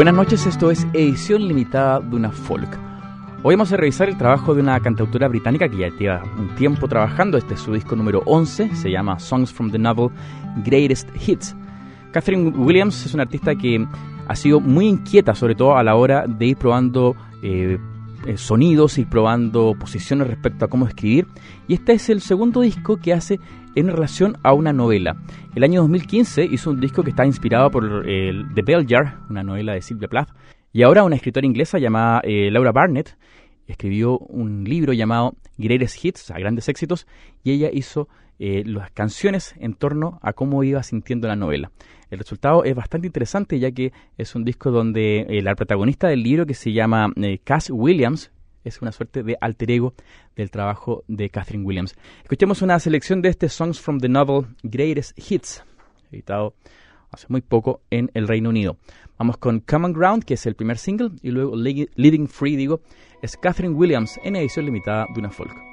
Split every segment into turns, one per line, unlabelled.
Buenas noches, esto es edición limitada de una folk. Hoy vamos a revisar el trabajo de una cantautora británica que ya lleva un tiempo trabajando. Este es su disco número 11, se llama Songs from the Novel Greatest Hits. Catherine Williams es una artista que ha sido muy inquieta, sobre todo a la hora de ir probando eh, eh, sonidos, ir probando posiciones respecto a cómo escribir. Y este es el segundo disco que hace en relación a una novela. El año 2015 hizo un disco que está inspirado por el The Bell Jar, una novela de Sylvia Plath, y ahora una escritora inglesa llamada eh, Laura Barnett escribió un libro llamado Greatest Hits, a grandes éxitos, y ella hizo eh, las canciones en torno a cómo iba sintiendo la novela. El resultado es bastante interesante ya que es un disco donde eh, la protagonista del libro que se llama Cass Williams, es una suerte de alter ego del trabajo de Catherine Williams. Escuchemos una selección de este Songs from the Novel Greatest Hits, editado hace muy poco en el Reino Unido. Vamos con Common Ground, que es el primer single, y luego Living Free, digo, es Catherine Williams en edición limitada de una folk.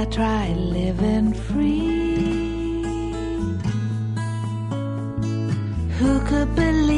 I tried living free. Who could believe?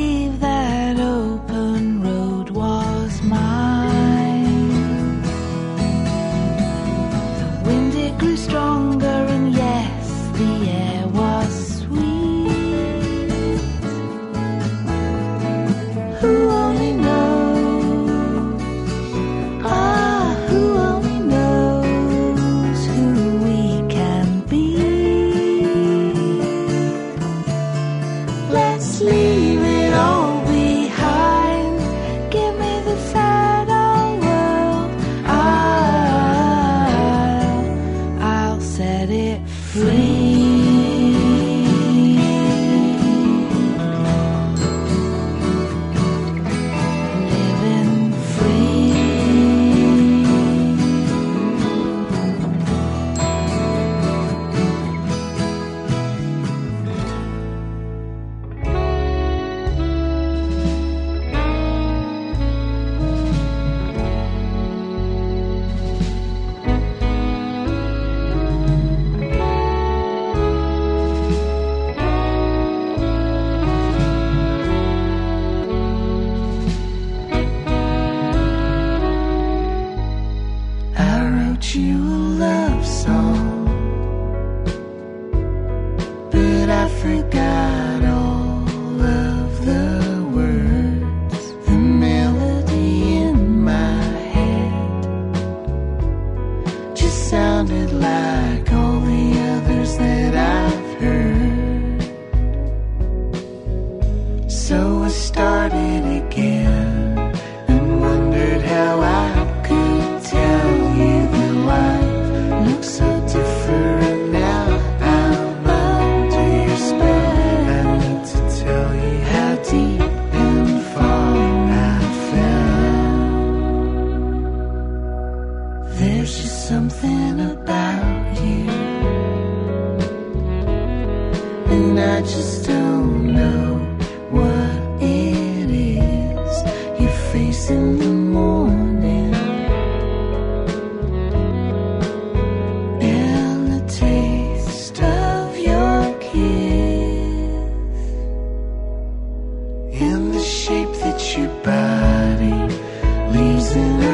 sounded like all the others that I've heard. in the shape that your
body leaves in.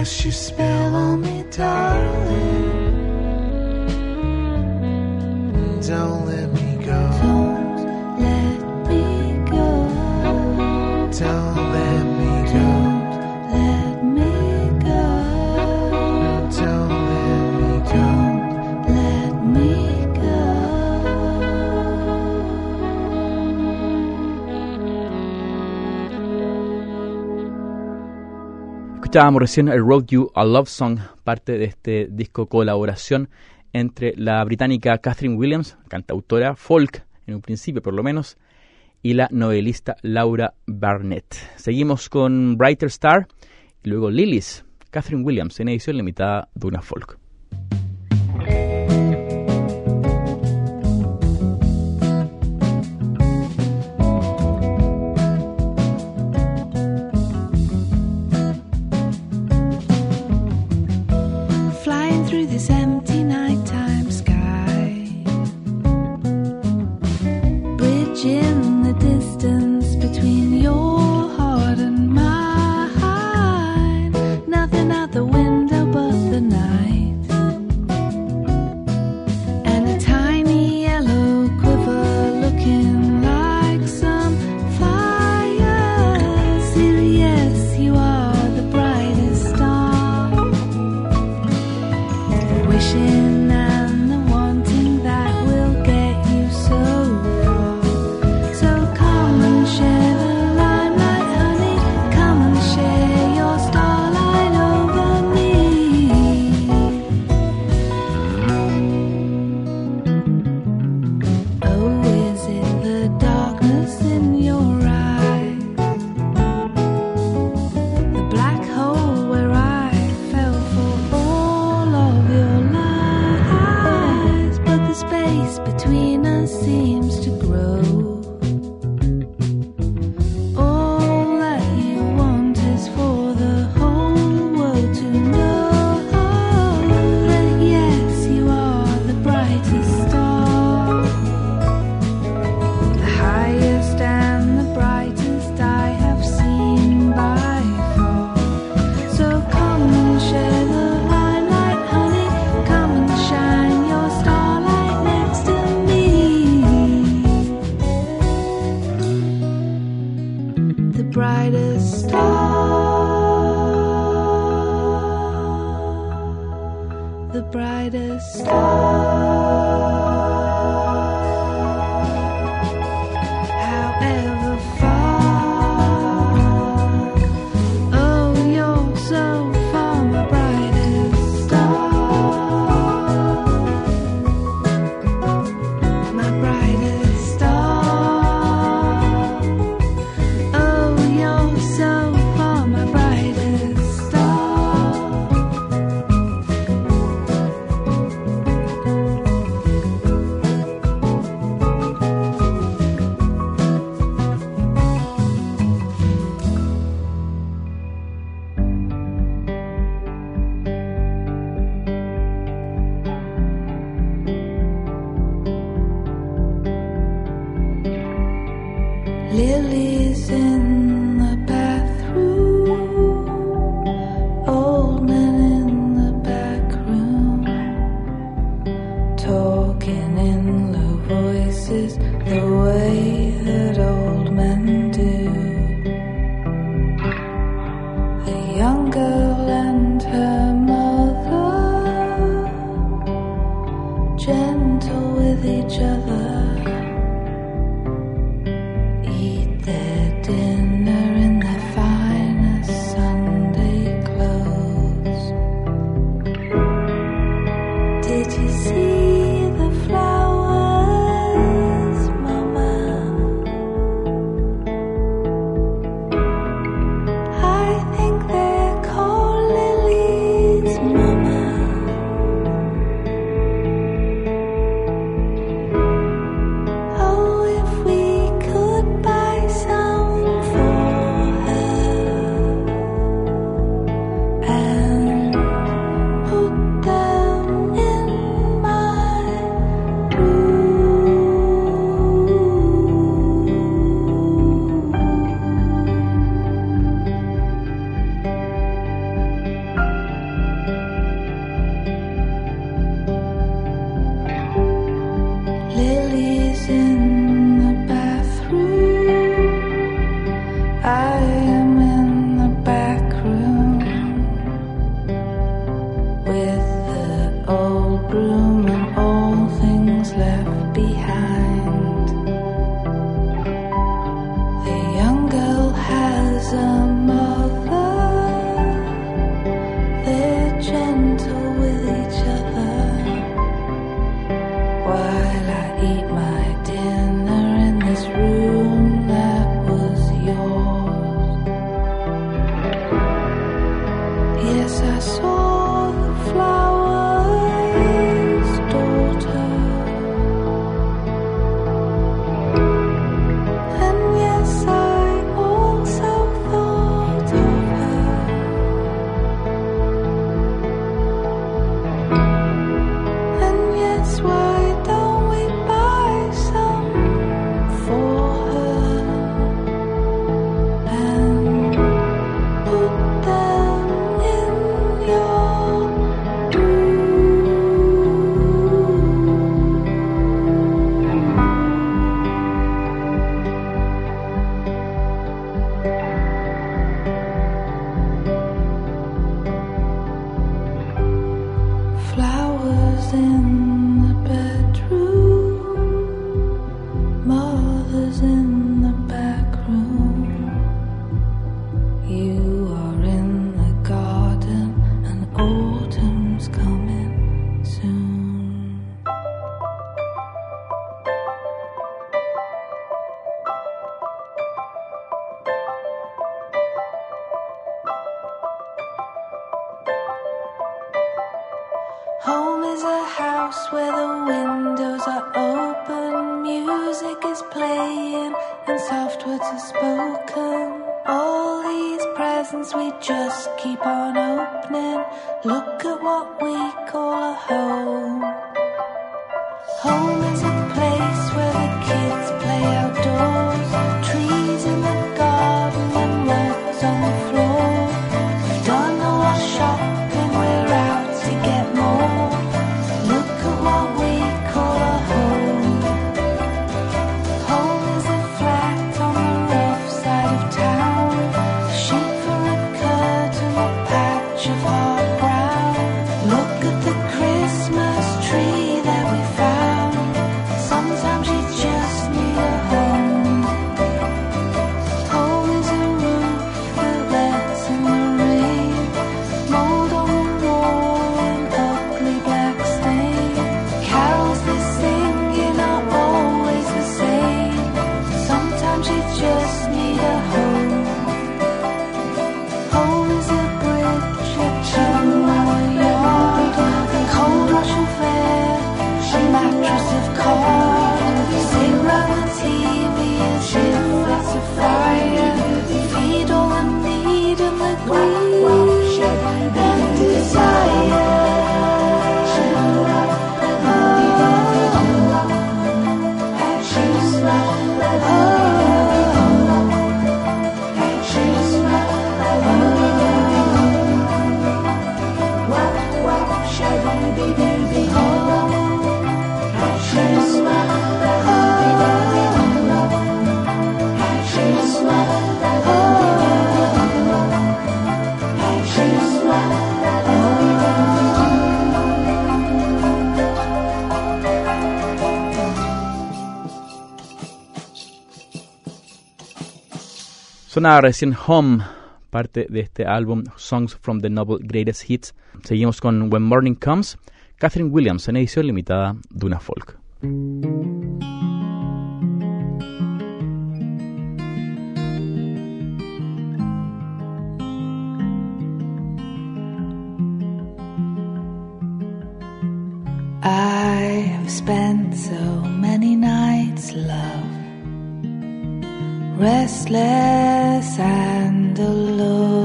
cast you spell on me, darling. Don't
Escuchábamos recién el Road You a Love Song, parte de este disco colaboración entre la británica Catherine Williams, cantautora folk en un principio por lo menos, y la novelista Laura Barnett. Seguimos con Brighter Star y luego Lilies, Catherine Williams en edición limitada de una folk.
Is a
house where the windows are open, music is playing, and soft words are spoken. All these presents we just keep on opening. Look at what we call a home. Home is a place where the kids play outdoors.
Sonaba recién Home, parte de este álbum Songs from the Novel Greatest Hits. Seguimos con When Morning Comes, Catherine Williams en edición limitada de una folk.
I spent so many nights. restless and alone.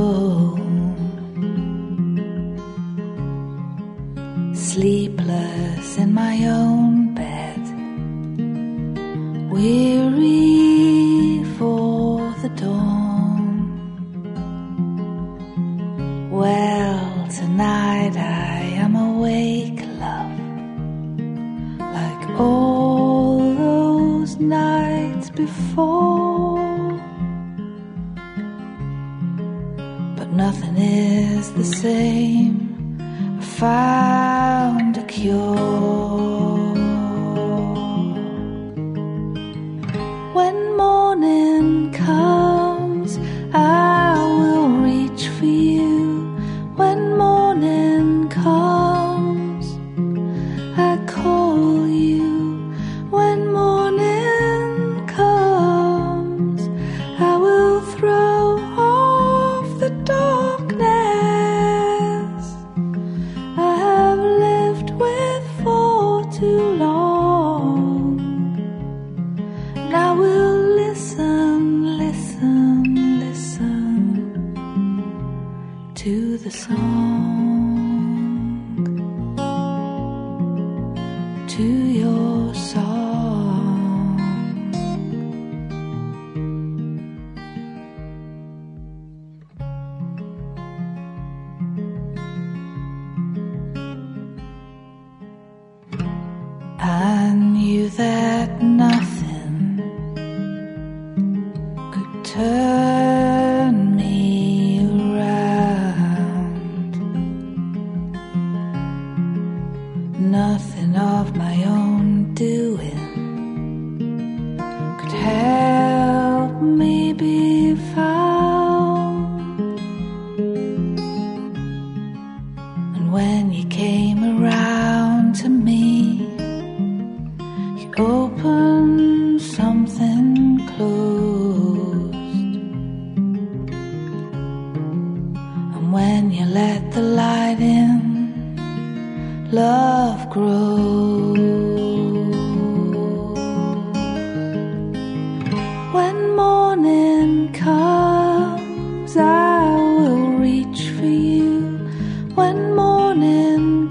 Turn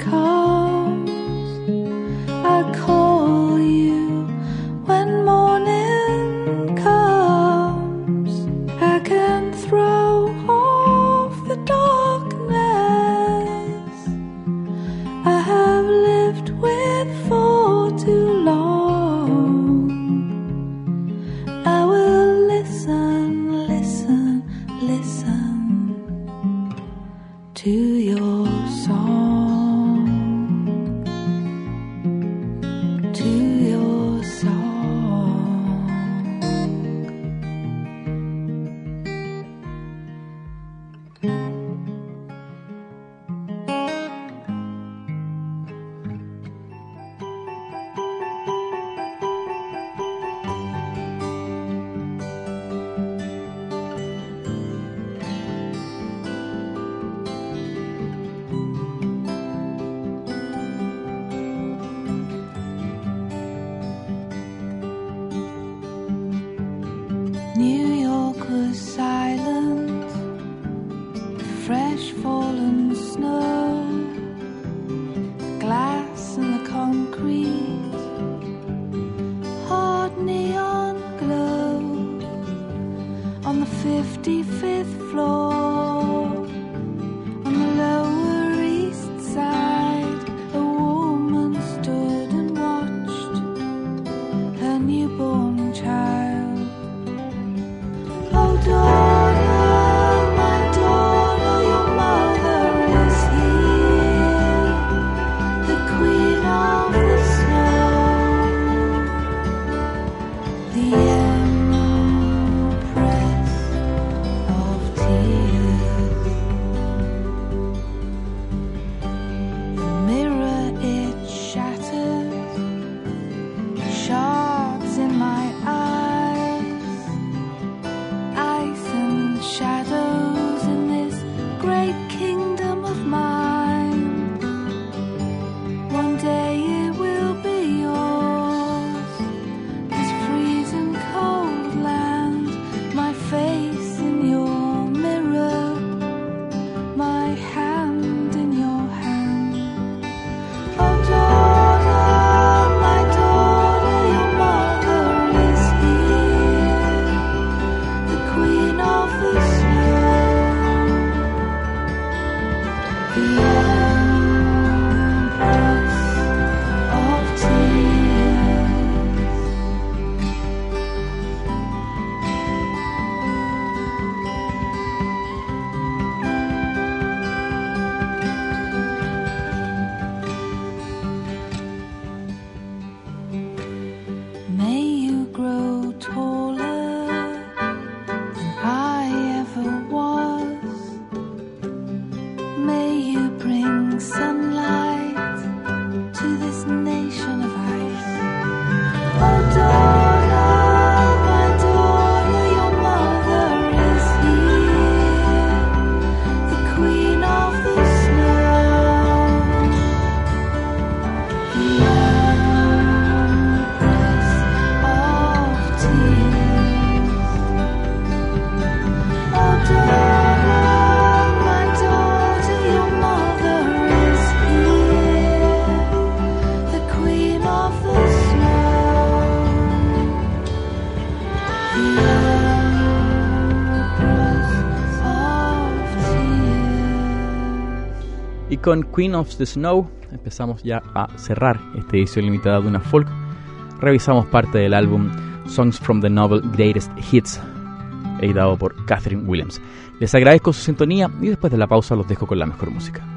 morning
con Queen of the Snow empezamos ya a cerrar esta edición limitada de una folk. Revisamos parte del álbum Songs from the Novel Greatest Hits, editado por Catherine Williams. Les agradezco su sintonía y después de la pausa los dejo con la mejor música.